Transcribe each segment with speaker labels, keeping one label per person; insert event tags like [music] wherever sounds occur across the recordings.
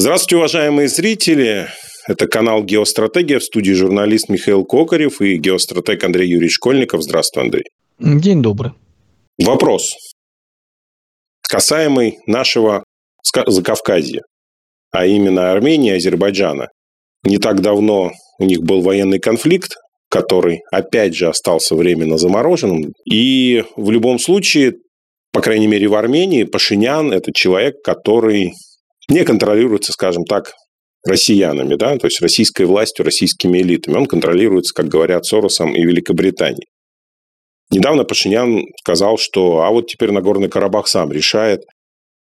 Speaker 1: Здравствуйте, уважаемые зрители. Это канал «Геостратегия». В студии журналист Михаил Кокарев и геостратег Андрей Юрьевич Школьников. Здравствуй, Андрей.
Speaker 2: День добрый.
Speaker 1: Вопрос, касаемый нашего Закавказья, а именно Армении и Азербайджана. Не так давно у них был военный конфликт, который, опять же, остался временно замороженным. И в любом случае, по крайней мере, в Армении Пашинян – это человек, который не контролируется, скажем так, россиянами, да, то есть российской властью, российскими элитами. Он контролируется, как говорят, Соросом и Великобританией. Недавно Пашинян сказал, что а вот теперь Нагорный Карабах сам решает,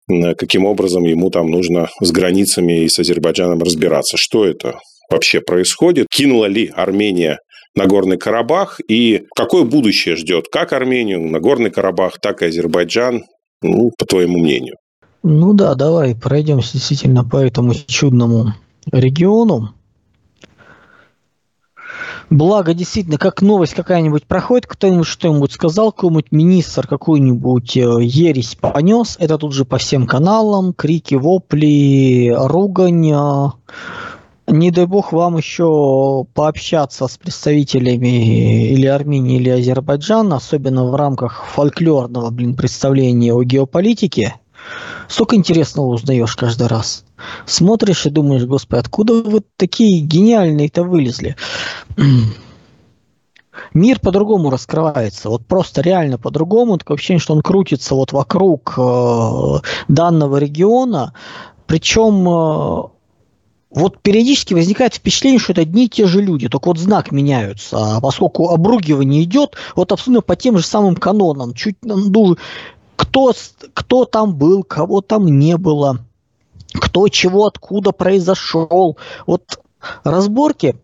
Speaker 1: каким образом ему там нужно с границами и с Азербайджаном разбираться. Что это вообще происходит? Кинула ли Армения Нагорный Карабах и какое будущее ждет как Армению, Нагорный Карабах, так и Азербайджан, ну, по твоему мнению?
Speaker 2: Ну да, давай пройдемся действительно по этому чудному региону. Благо, действительно, как новость какая-нибудь проходит, кто-нибудь что-нибудь сказал, какой-нибудь министр какую-нибудь э, ересь понес, это тут же по всем каналам, крики, вопли, ругань. Э, не дай бог вам еще пообщаться с представителями или Армении, или Азербайджана, особенно в рамках фольклорного, блин, представления о геополитике. Столько интересного узнаешь каждый раз. Смотришь и думаешь, господи, откуда вы такие гениальные-то вылезли? [clears throat] Мир по-другому раскрывается, вот просто реально по-другому. Такое ощущение, что он крутится вот вокруг э, данного региона, причем э, вот периодически возникает впечатление, что это одни и те же люди, только вот знак меняются. А поскольку обругивание идет, вот абсолютно по тем же самым канонам, чуть ну, кто, кто там был, кого там не было, кто чего откуда произошел. Вот разборки,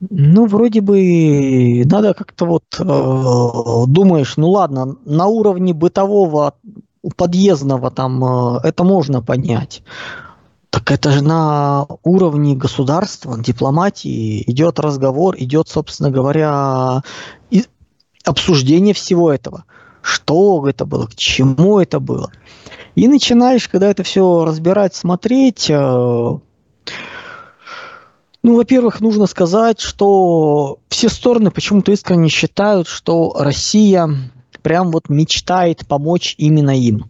Speaker 2: ну, вроде бы надо как-то вот э, думаешь, ну ладно, на уровне бытового, подъездного там э, это можно понять. Так это же на уровне государства, дипломатии идет разговор, идет, собственно говоря, обсуждение всего этого. Что это было, к чему это было. И начинаешь, когда это все разбирать, смотреть, э, ну, во-первых, нужно сказать, что все стороны почему-то искренне считают, что Россия прям вот мечтает помочь именно им.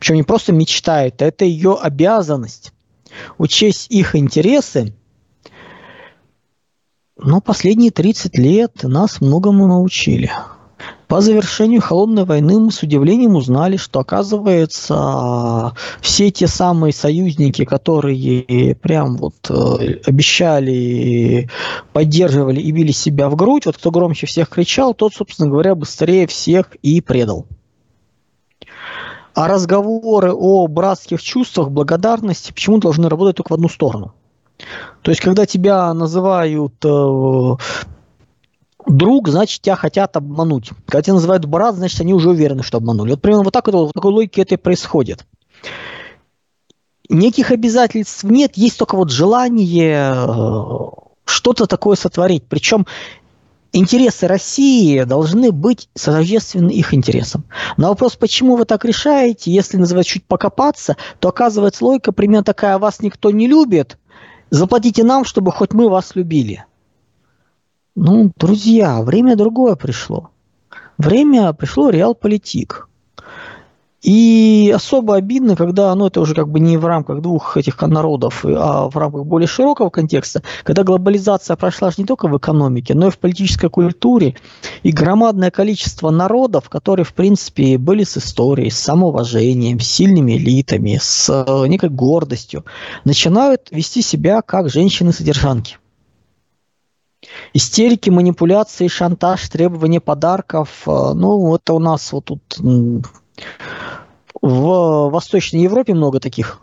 Speaker 2: Причем не просто мечтает, а это ее обязанность учесть их интересы, но последние 30 лет нас многому научили. По завершению холодной войны мы с удивлением узнали, что, оказывается, все те самые союзники, которые прям вот э, обещали, поддерживали и били себя в грудь, вот кто громче всех кричал, тот, собственно говоря, быстрее всех и предал. А разговоры о братских чувствах, благодарности почему должны работать только в одну сторону? То есть, когда тебя называют э, друг, значит, тебя хотят обмануть. Когда тебя называют брат, значит, они уже уверены, что обманули. Вот примерно вот так вот, в такой логике это и происходит. Никаких обязательств нет, есть только вот желание э, что-то такое сотворить. Причем интересы России должны быть соответственны их интересам. На вопрос, почему вы так решаете, если называть чуть покопаться, то оказывается логика примерно такая, вас никто не любит, заплатите нам, чтобы хоть мы вас любили. Ну, друзья, время другое пришло. Время пришло реал-политик. И особо обидно, когда, ну это уже как бы не в рамках двух этих народов, а в рамках более широкого контекста, когда глобализация прошла не только в экономике, но и в политической культуре, и громадное количество народов, которые, в принципе, были с историей, с самоуважением, с сильными элитами, с э, некой гордостью, начинают вести себя как женщины-содержанки. Истерики, манипуляции, шантаж, требования подарков, э, ну, это у нас вот тут в Восточной Европе много таких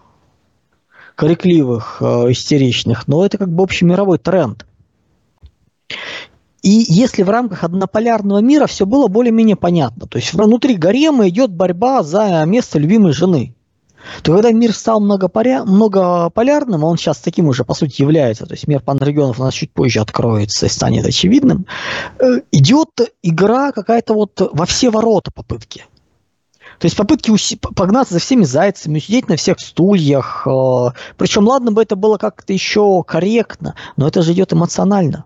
Speaker 2: крикливых, э, истеричных, но это как бы общемировой тренд. И если в рамках однополярного мира все было более-менее понятно, то есть внутри гарема идет борьба за место любимой жены, то когда мир стал многопоря... многополярным, он сейчас таким уже, по сути, является, то есть мир панрегионов у нас чуть позже откроется и станет очевидным, э, идет игра какая-то вот во все ворота попытки – То есть попытки уси- погнаться за всеми зайцами, усидеть на всех стульях. Э, причем, ладно бы это было как-то еще корректно, но это же идет эмоционально.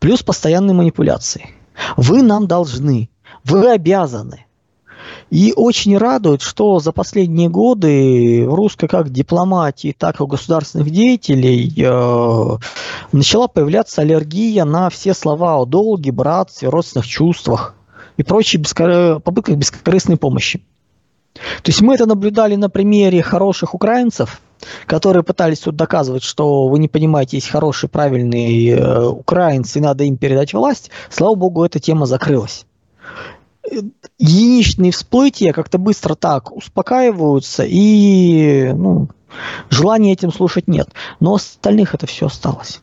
Speaker 2: Плюс постоянные манипуляции. Вы нам должны, вы обязаны. И очень радует, что за последние годы в русской как дипломатии, так и у государственных деятелей э, начала появляться аллергия на все слова о долге, братстве, родственных чувствах и прочие бескор... попытках бескорыстной помощи. То есть мы это наблюдали на примере хороших украинцев, которые пытались тут доказывать, что вы не понимаете, есть хорошие, правильные э, украинцы, надо им передать власть. Слава богу, эта тема закрылась единичные всплытия как-то быстро так успокаиваются, и ну, желания этим слушать нет. Но остальных это все осталось.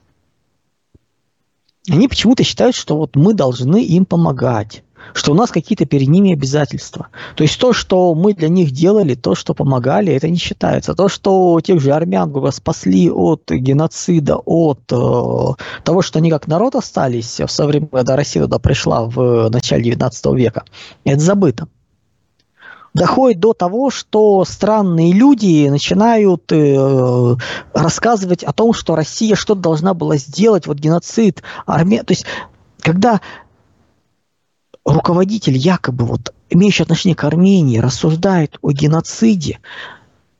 Speaker 2: Они почему-то считают, что вот мы должны им помогать что у нас какие-то перед ними обязательства. То есть то, что мы для них делали, то, что помогали, это не считается. То, что тех же армян спасли от геноцида, от э, того, что они как народ остались в со времени, когда Россия туда пришла в начале 19 века, это забыто доходит до того, что странные люди начинают э, рассказывать о том, что Россия что-то должна была сделать, вот геноцид, армия. То есть, когда руководитель якобы вот имеющий отношение к Армении рассуждает о геноциде,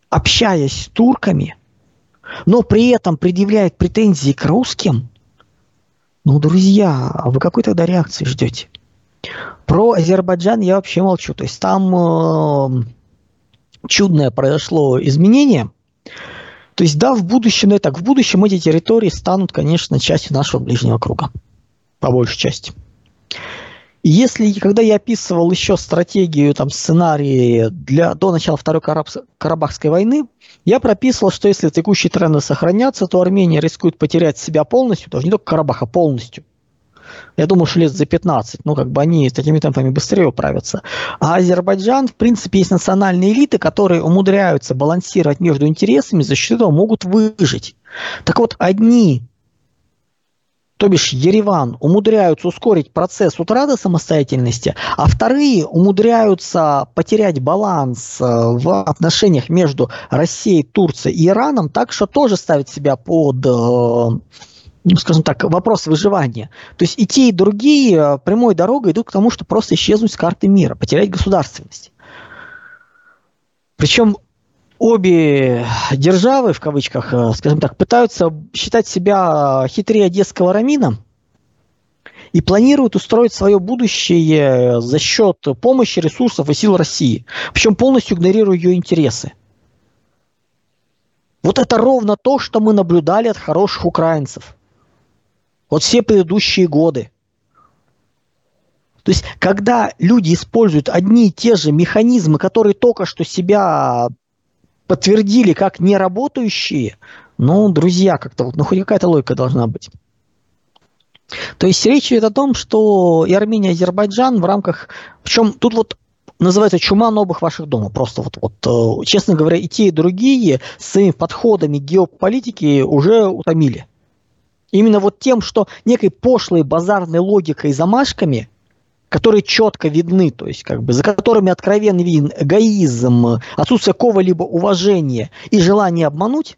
Speaker 2: общаясь с турками, но при этом предъявляет претензии к русским, ну, друзья, а вы какой тогда реакции ждете? Про Азербайджан я вообще молчу. То есть там э, чудное произошло изменение. То есть да, в будущем, ну и так, в будущем эти территории станут, конечно, частью нашего ближнего круга. По большей части. Если, когда я описывал еще стратегию, там, сценарии для, до начала Второй Карабахской войны, я прописывал, что если текущие тренды сохранятся, то Армения рискует потерять себя полностью, даже не только Карабаха, полностью. Я думаю, что лет за 15, ну, как бы они такими темпами быстрее управятся. А Азербайджан, в принципе, есть национальные элиты, которые умудряются балансировать между интересами, за счет этого могут выжить. Так вот, одни то бишь Ереван, умудряются ускорить процесс утраты самостоятельности, а вторые умудряются потерять баланс э, в отношениях между Россией, Турцией и Ираном, так что тоже ставит себя под э, ну, скажем так, вопрос выживания. То есть и те, и другие э, прямой дорогой идут к тому, что просто исчезнуть с карты мира, потерять государственность. Причем обе державы, в кавычках, э, скажем так, пытаются считать себя хитрее одесского Рамина и планируют устроить свое будущее за счет помощи, ресурсов и сил России. Причем полностью игнорируя ее интересы. Вот это ровно то, что мы наблюдали от хороших украинцев. Вот все предыдущие годы. То есть, когда люди используют одни и те же механизмы, которые только что себя подтвердили как неработающие, ну, друзья, как-то вот, ну, хоть какая-то логика должна быть. То есть речь идет о том, что и Армения, и Азербайджан в рамках... Причем тут вот называется чума новых ваших дома. Просто вот, вот, э, честно говоря, и те, и другие своими подходами геополитики уже утомили. Именно вот тем, что некой пошлой базарной логикой и замашками которые четко видны, то есть как бы за которыми откровенно виден эгоизм, отсутствие какого-либо уважения и желание обмануть,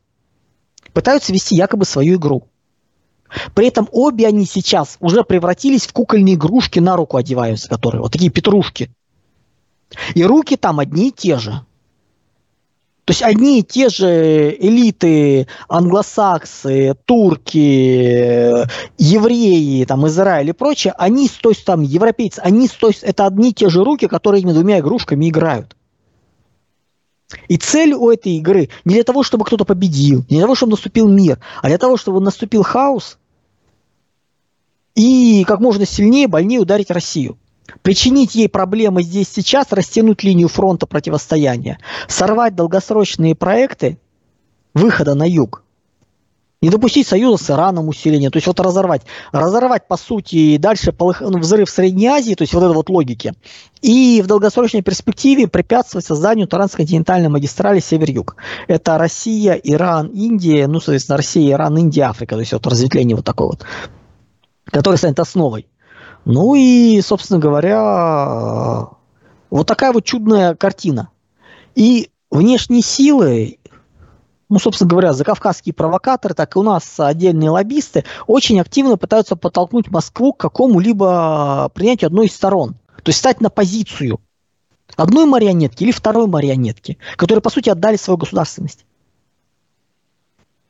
Speaker 2: пытаются вести якобы свою игру. При этом обе они сейчас уже превратились в кукольные игрушки на руку одеваются, которые вот такие петрушки. И руки там одни и те же. То есть одни и те же элиты, англосаксы, турки, евреи, там, Израиль и прочее, они, то есть там европейцы, они, то есть это одни и те же руки, которые этими двумя игрушками играют. И цель у этой игры не для того, чтобы кто-то победил, не для того, чтобы наступил мир, а для того, чтобы наступил хаос и как можно сильнее, больнее ударить Россию причинить ей проблемы здесь сейчас, растянуть линию фронта противостояния, сорвать долгосрочные проекты выхода на юг. Не допустить союза с Ираном усиления, то есть вот разорвать. Разорвать, по сути, дальше полых... ну, взрыв Средней Азии, то есть вот это вот логики. И в долгосрочной перспективе препятствовать созданию трансконтинентальной магистрали север-юг. Это Россия, Иран, Индия, ну, соответственно, Россия, Иран, Индия, Африка, то есть вот разветвление вот такое вот, которое станет основой ну и, собственно говоря, Вот такая вот чудная картина. И внешние силы, ну, собственно говоря, закавказские провокаторы, так и у нас отдельные лоббисты очень активно пытаются подтолкнуть Москву к какому-либо принятию одной из сторон. То есть стать на позицию одной марионетки или второй марионетки, которые, по сути, отдали свою государственность.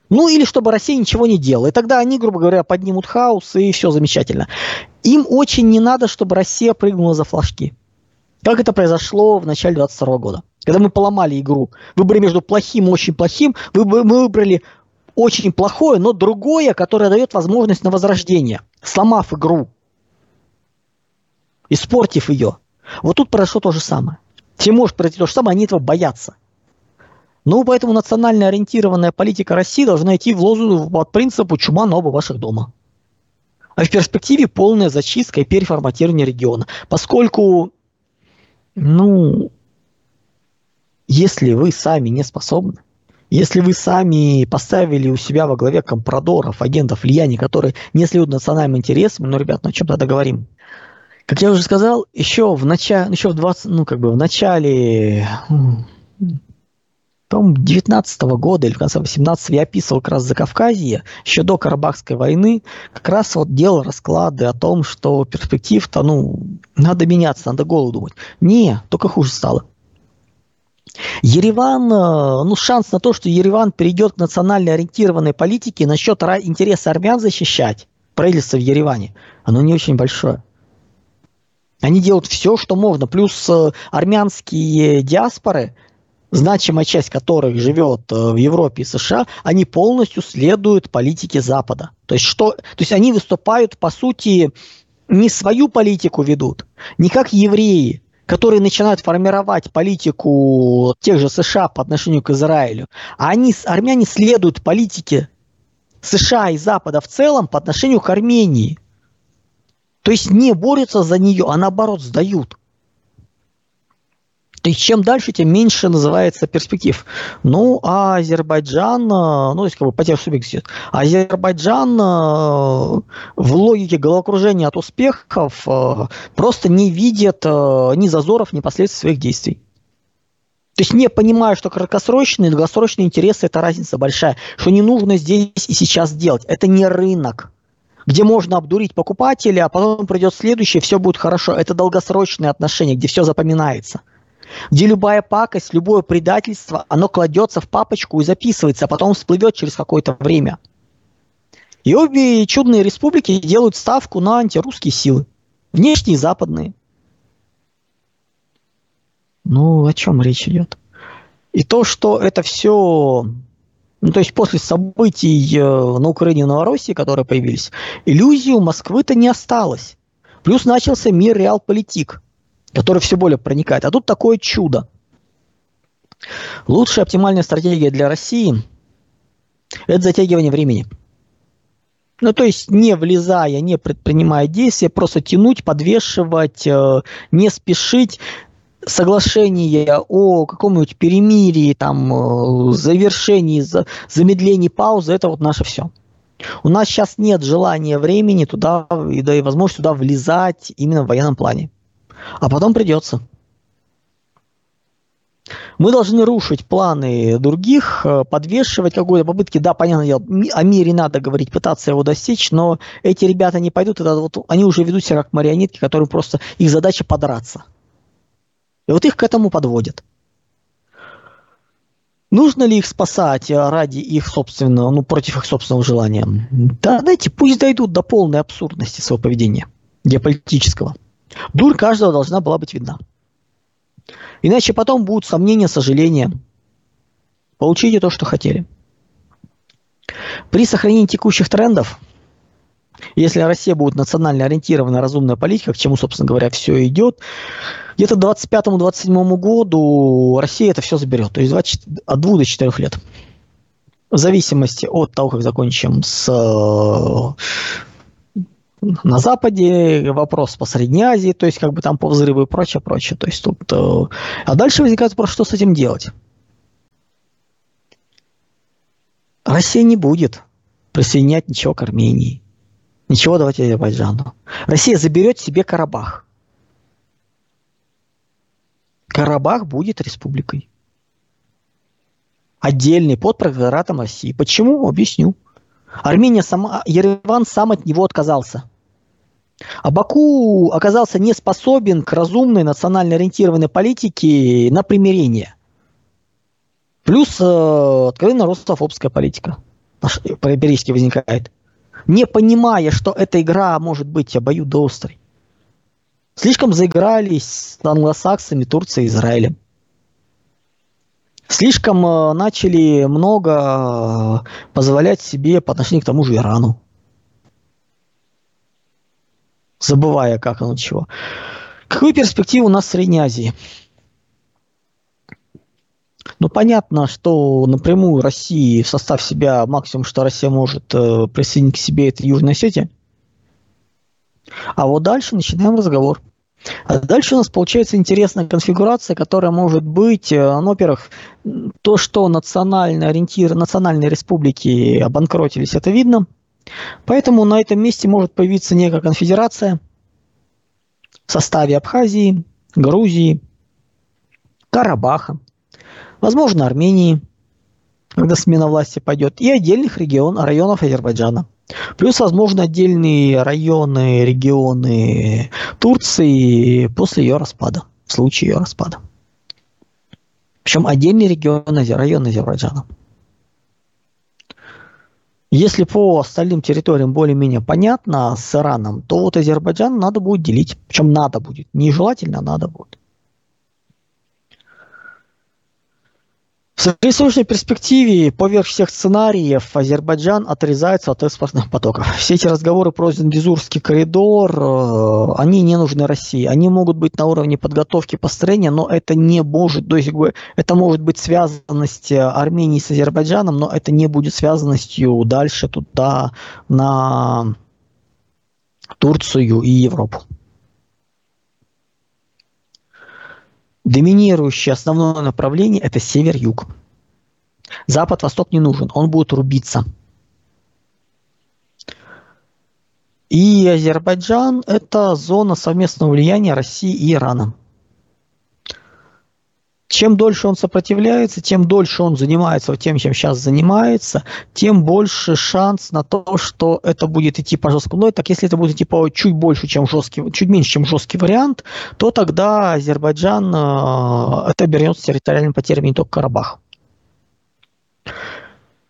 Speaker 2: Ну или чтобы Россия ничего не делала. И тогда они, грубо говоря, поднимут хаос, и все замечательно. Им очень не надо, чтобы Россия прыгнула за флажки. Как это произошло в начале 22 года. Когда мы поломали игру. Выбрали между плохим и очень плохим. Мы выбрали очень плохое, но другое, которое дает возможность на возрождение. Сломав игру. Испортив ее. Вот тут произошло то же самое. Все может произойти то же самое, они этого боятся. Ну, поэтому национально ориентированная политика России должна идти в лозу по принципу «чума на оба ваших дома». А в перспективе полная зачистка и переформатирование региона. Поскольку, ну, если вы сами не способны, если вы сами поставили у себя во главе компрадоров, агентов влияния, которые не следуют национальным интересам, ну, ребят, ну о чем тогда говорим? Как я уже сказал, еще в начале, еще в 20, ну, как бы в начале по-моему, 19 -го года или в конце 18 я описывал как раз Закавказье, еще до Карабахской войны, как раз вот делал расклады о том, что перспектив-то, ну, надо меняться, надо голову думать. Не, только хуже стало. Ереван, э, ну, шанс на то, что Ереван перейдет к национально ориентированной политике насчет интереса армян защищать, правительство в Ереване, оно не очень большое. Они делают все, что можно. Плюс э, армянские диаспоры, значимая часть которых живет э, в Европе и США, они полностью следуют политике Запада. То есть, что, то есть они выступают, по сути, не свою политику ведут, не как евреи, которые начинают формировать политику тех же США по отношению к Израилю, а они, армяне следуют политике США и Запада в целом по отношению к Армении. То есть не борются за нее, а наоборот сдают. Есть чем дальше, тем меньше называется перспектив. Ну, а Азербайджан, э, ну, то есть как бы потеря субъективности. Азербайджан э, в логике головокружения от успехов э, просто не видит ни зазоров, ни последствий своих действий. То есть не понимая, что краткосрочные и долгосрочные интересы – это разница большая, что не нужно здесь и сейчас делать. Это не рынок где можно обдурить покупателя, а потом придет следующий, все будет хорошо. Это долгосрочные отношения, где все запоминается – где любая пакость, любое предательство, оно кладется в папочку и записывается, а потом всплывет через какое-то время. И обе чудные республики делают ставку на антирусские силы. Внешние и западные. Ну, о чем речь идет? И то, что это все ну, то есть после событий э, на Украине и Новороссии, которые появились, иллюзии у Москвы-то не осталось. Плюс начался мир реал-политик который все более проникает. А тут такое чудо. Лучшая оптимальная стратегия для России – это затягивание времени. Ну, то есть не влезая, не предпринимая действия, просто тянуть, подвешивать, э, не спешить, соглашение о каком-нибудь перемирии, там, э, завершении, замедлении паузы – это вот наше все. У нас сейчас нет желания времени туда, и, да и возможности туда влезать именно в военном плане а потом придется. Мы должны рушить планы других, э, подвешивать какой-то попытки. Да, понятное дело, о мире надо говорить, пытаться его достичь, но эти ребята не пойдут, это вот, они уже ведут себя как марионетки, которые просто, их задача подраться. И вот их к этому подводят. Нужно ли их спасать э, ради их собственного, ну, против их собственного желания? Да, дайте, пусть дойдут до полной абсурдности своего поведения геополитического. Дурь каждого должна была быть видна. Иначе потом будут сомнения, сожаления. Получите то, что хотели. При сохранении текущих трендов, если Россия будет национально ориентирована, разумная политика, к чему, собственно говоря, все идет, где-то к 25-27 году Россия это все заберет. То есть 20, от 2 до 4 лет. В зависимости от того, как закончим с на Западе, вопрос по Средней Азии, то есть как бы там по взрыву и прочее, прочее. То есть тут... Э, а дальше возникает вопрос, что с этим делать? Россия не будет присоединять ничего к Армении. Ничего давайте Азербайджану. Россия заберет себе Карабах. Карабах будет республикой. Отдельный под протекторатом России. Почему? Объясню. Армения сама, Ереван сам от него отказался. А Баку оказался не способен к разумной национально ориентированной политике на примирение. Плюс э, откровенно русофобская политика периодически возникает. Не понимая, что эта игра может быть обоюдоострой. Слишком заигрались с англосаксами, Турцией, Израилем. Слишком э, начали много э, позволять себе по отношению к тому же Ирану. Забывая, как оно чего. Какую перспективу у нас в Средней Азии? Ну, понятно, что напрямую России в состав себя максимум, что Россия может э, присоединить к себе, это Южная Осетия. А вот дальше начинаем разговор. А дальше у нас получается интересная конфигурация, которая может быть, э, ну, во-первых, то, что национальные ориентиры, национальные республики обанкротились, это видно. Поэтому на этом месте может появиться некая конфедерация в составе Абхазии, Грузии, Карабаха, возможно, Армении, когда смена власти пойдет, и отдельных регион, районов Азербайджана. Плюс, возможно, отдельные районы, регионы Турции после ее распада, в случае ее распада. Причем отдельный регион, район Азербайджана. Если по остальным территориям более-менее понятно с Ираном, то вот Азербайджан надо будет делить. Причем надо будет. Нежелательно, надо будет. В перспективе, поверх всех сценариев, Азербайджан отрезается от экспортных потоков. Все эти разговоры про Зендизурский коридор, э, они не нужны России. Они могут быть на уровне подготовки построения, но это не может, то есть это может быть связанность Армении с Азербайджаном, но это не будет связанностью дальше туда, на Турцию и Европу. Доминирующее основное направление – это север-юг. Запад-восток не нужен, он будет рубиться. И Азербайджан – это зона совместного влияния России и Ирана – чем дольше он сопротивляется, тем дольше он занимается тем, чем сейчас занимается, тем больше шанс на то, что это будет идти по жесткому. Но так если это будет идти по чуть больше, чем жесткий, чуть меньше, чем жесткий вариант, то тогда Азербайджан э, это обернется территориальным потерями не только Карабах.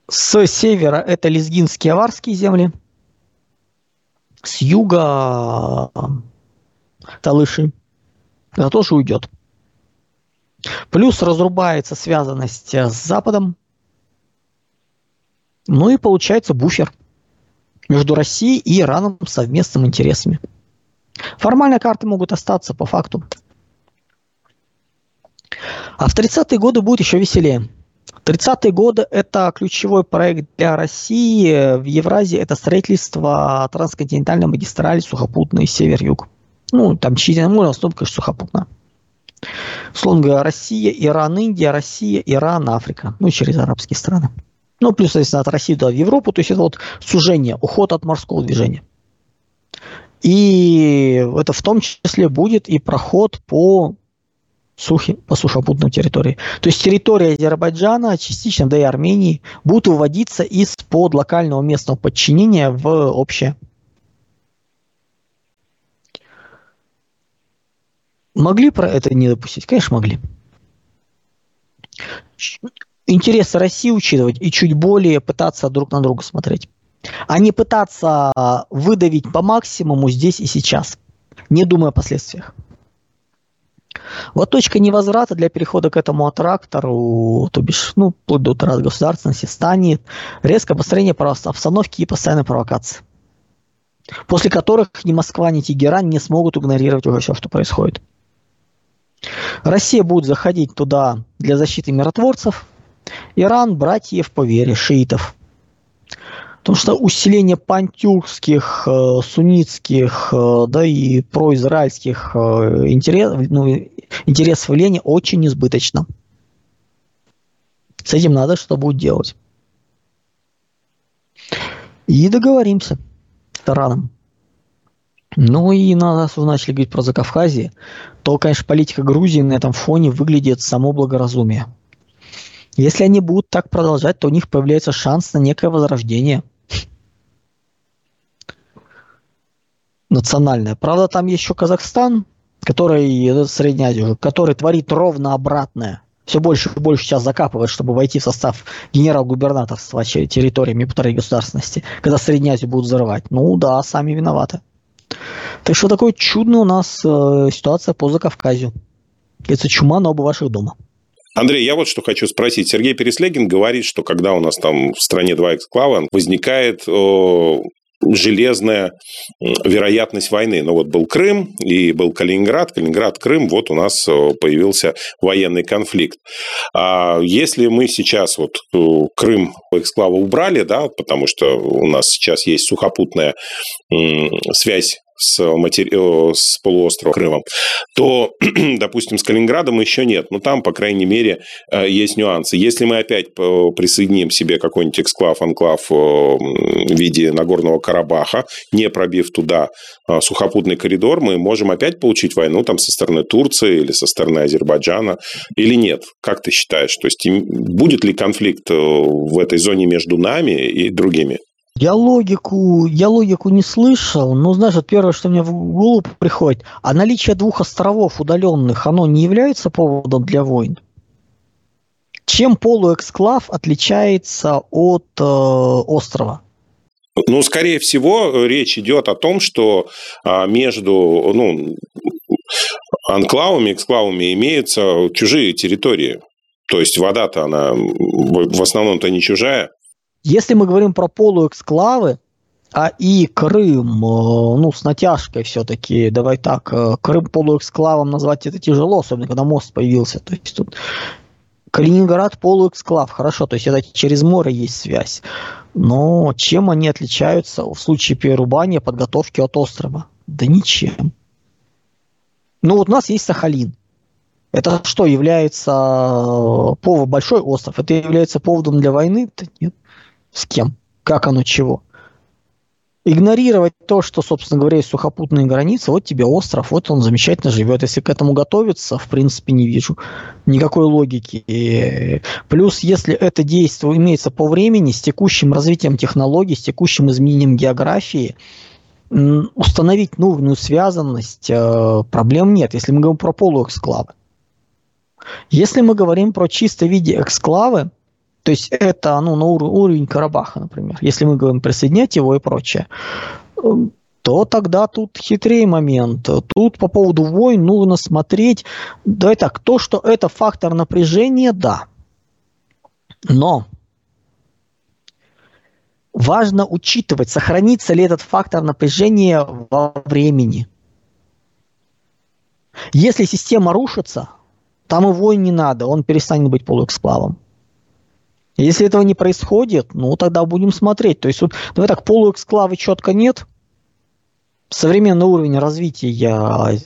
Speaker 2: С севера это лезгинские аварские земли, с юга э, Талыши. Это тоже уйдет. Плюс разрубается связанность э, с Западом. Ну и получается буфер между Россией и Ираном совместными интересами. Формально карты могут остаться по факту. А в 30-е годы будет еще веселее. 30-е годы – это ключевой проект для России. В Евразии это строительство трансконтинентальной магистрали сухопутной север-юг. Ну, там через море, в основном. Условно говоря, Россия, Иран, Индия, Россия, Иран, Африка. Ну, через арабские страны. Ну, плюс, соответственно, от России до Европу. То есть это вот сужение, уход от морского движения. И это в том числе будет и проход по сухи, по сухопутной территории. То есть территория Азербайджана, частично, да и Армении, будут выводиться из-под локального местного подчинения в общее Могли про это не допустить? Конечно, могли. Интересы России учитывать и чуть более пытаться друг на друга смотреть. А не пытаться выдавить по максимуму здесь и сейчас, не думая о последствиях. Вот точка невозврата для перехода к этому аттрактору, то бишь, ну, вплоть до утраты государственности, станет резкое обострение обстановки и постоянной провокации, после которых ни Москва, ни Тегеран не смогут игнорировать уже все, что происходит. Россия будет заходить туда для защиты миротворцев, Иран – братьев по вере, шиитов. Потому что усиление пантюркских, э, суннитских, э, да и произраильских э, интерес, ну, интересов влияния очень избыточно. С этим надо что будет делать. И договоримся с Ираном. Ну и на нас вы начали говорить про Закавказье, то, конечно, политика Грузии на этом фоне выглядит само благоразумие. Если они будут так продолжать, то у них появляется шанс на некое возрождение национальное. Правда, там еще Казахстан, который, Средняя Азия, который творит ровно обратное. Все больше и больше сейчас закапывает, чтобы войти в состав генерал-губернаторства территориями полторы государственности, когда Среднюю будут взрывать. Ну да, сами виноваты. Так что такое чудная у нас э, ситуация по Закавказью. Это чума на оба ваших дома.
Speaker 1: Андрей, я вот что хочу спросить. Сергей Переслегин говорит, что когда у нас там в стране два эксклава, возникает железная вероятность войны. Ну вот был Крым и был Калининград. Калининград, Крым, вот у нас появился военный конфликт. А если мы сейчас вот э, Крым эксклава убрали, да, потому что у нас сейчас есть сухопутная связь с, матери... Э, с полуостровом Крымом, то, [clears throat] допустим, с Калининградом еще нет. Но там, по крайней мере, э, есть нюансы. Если мы опять присоединим себе какой-нибудь эксклав, анклав э, в виде Нагорного Карабаха, не пробив туда сухопутный коридор, мы можем опять получить войну там со стороны Турции или со стороны Азербайджана или нет? Как ты считаешь? То есть будет ли конфликт в этой зоне между нами и другими?
Speaker 2: Я логику, я логику не слышал, но, знаешь, вот первое, что мне в голову приходит, а наличие двух островов удаленных, оно не является поводом для войн? Чем полуэксклав отличается от э, острова?
Speaker 1: Ну, скорее всего, речь идет о том, что а, между ну, анклавами, эксклавами имеются чужие территории. То есть вода-то она в основном-то не чужая.
Speaker 2: Если мы говорим про полуэксклавы, а и Крым, э, ну, с натяжкой все-таки, давай так, э, Крым полуэксклавом назвать это тяжело, особенно когда мост появился. То есть тут Калининград полуэксклав, хорошо, то есть это через море есть связь. Но чем они отличаются в случае перерубания подготовки от острова? Да ничем. Ну вот у нас есть Сахалин. Это что, является э, повод, большой остров? Это является поводом для войны? Да нет с кем, как оно чего. Игнорировать то, что, собственно говоря, есть сухопутные границы, вот тебе остров, вот он замечательно живет. Если к этому готовиться, в принципе, не вижу никакой логики. Плюс, если это действие имеется по времени, с текущим развитием технологий, с текущим изменением географии, установить нужную связанность э, проблем нет, если мы говорим про полуэксклавы. Если мы говорим про чисто виде эксклавы, то есть это ну, на ур- уровень Карабаха, например. Если мы говорим присоединять его и прочее, эм, то тогда тут хитрее момент. Тут по поводу войн нужно смотреть, давай так, то, что это фактор напряжения, да. Но важно учитывать, сохранится ли этот фактор напряжения во времени. Если система рушится, там и войн не надо, он перестанет быть полуэксклавом. Если этого не происходит, ну тогда будем смотреть. То есть вот, давай так, полуэксклавы четко нет. Современный уровень развития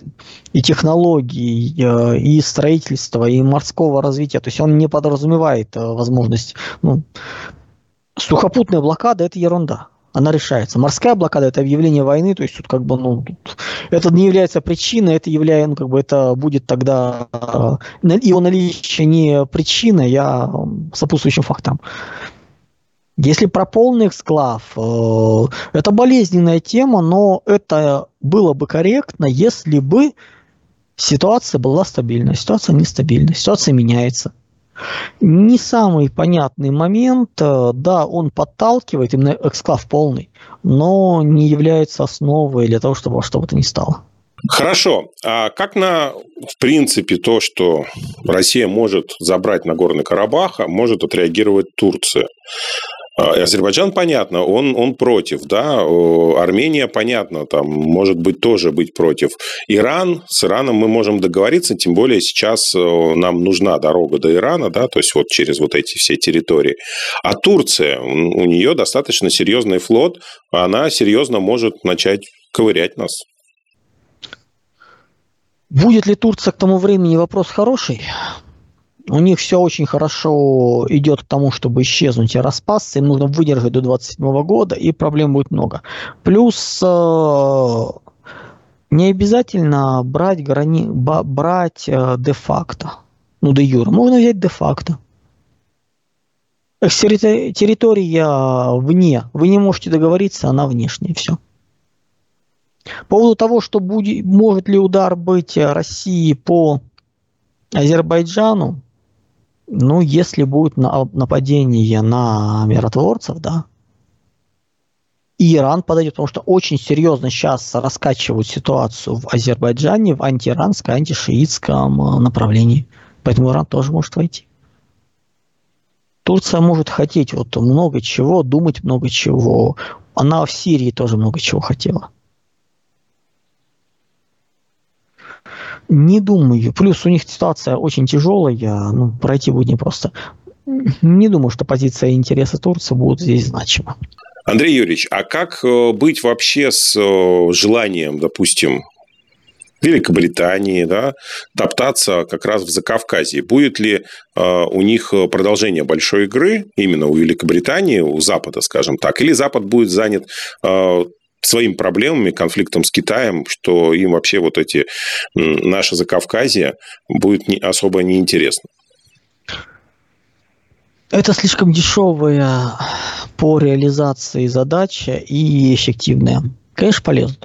Speaker 2: и технологий, и строительства, и морского развития, то есть он не подразумевает э, возможность, ну, сухопутная блокада – это ерунда она решается. Морская блокада это объявление войны, то есть тут как бы, ну, тут, это не является причиной, это является, ну, как бы это будет тогда э, его наличие не причиной, а сопутствующим фактом. Если про полный эксклав, э, это болезненная тема, но это было бы корректно, если бы ситуация была стабильна. Ситуация нестабильна, ситуация меняется. Не самый понятный момент, э, да, он подталкивает, именно эксклав полный, но не является основой для того, чтобы во что бы то ни стало.
Speaker 1: Хорошо. А как на, в принципе, то, что Россия может забрать Нагорный Карабах, а может отреагировать Турция? А, Азербайджан, понятно, он, он против, да, Армения, понятно, там может быть тоже быть против. Иран, с Ираном мы можем договориться, тем более сейчас нам нужна дорога до Ирана, да, то есть вот через вот эти все территории. А Турция, у нее достаточно серьезный флот, она серьезно может начать ковырять нас.
Speaker 2: Будет ли Турция к тому времени вопрос хороший? У них все очень хорошо идет к тому, чтобы исчезнуть и распасться. Им нужно выдержать до 27 года, и проблем будет много. Плюс э, не обязательно брать, грани... брать э, де-факто, ну, де юра. Можно взять де-факто. Территория вне. Вы не можете договориться, она внешняя. Все. По поводу того, что будет, может ли удар быть России по Азербайджану, ну, если будет нападение на миротворцев, да, и Иран подойдет, потому что очень серьезно сейчас раскачивают ситуацию в Азербайджане в антииранском, антишиитском э, направлении. Поэтому Иран тоже может войти. Турция может хотеть вот много чего, думать много чего. Она в Сирии тоже много чего хотела. Не думаю. Плюс у них ситуация очень тяжелая, ну, пройти будет непросто. Не думаю, что позиция и интересы Турции будут здесь значимы.
Speaker 1: Андрей Юрьевич, а как э, быть вообще с э, желанием, допустим, Великобритании, да, топтаться как раз в Закавказье. Будет ли э, у них продолжение большой игры именно у Великобритании, у Запада, скажем так, или Запад будет занят э, своими проблемами, конфликтом с Китаем, что им вообще вот эти наши Закавказье будет не, особо неинтересно?
Speaker 2: Это слишком дешевая по реализации задача и эффективная. Конечно, полезно.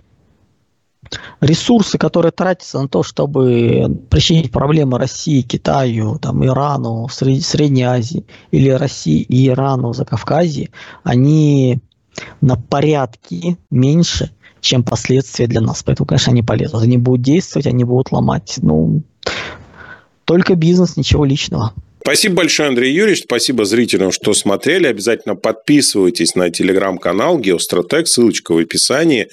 Speaker 2: Ресурсы, которые тратятся на то, чтобы причинить проблемы России, Китаю, там, Ирану, Средней Азии или России и Ирану за Кавказе, они на порядки меньше, чем последствия для нас. Поэтому, конечно, они полезны. Они будут действовать, они будут ломать. Ну, только бизнес, ничего личного.
Speaker 1: Спасибо большое, Андрей Юрьевич. Спасибо зрителям, что смотрели. Обязательно подписывайтесь на телеграм-канал Геостратег. Ссылочка в описании.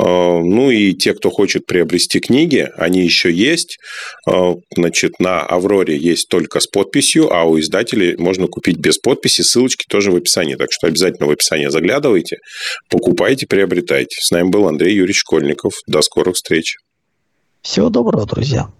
Speaker 1: А, ну и те, кто хочет приобрести книги, они еще есть. А, значит, на Авроре есть только с подписью, а у издателей можно купить без подписи. Ссылочки тоже в описании. Так что обязательно в описание заглядывайте, покупайте, приобретайте. С нами был Андрей Юрьевич Школьников. До скорых встреч.
Speaker 2: Всего доброго, друзья.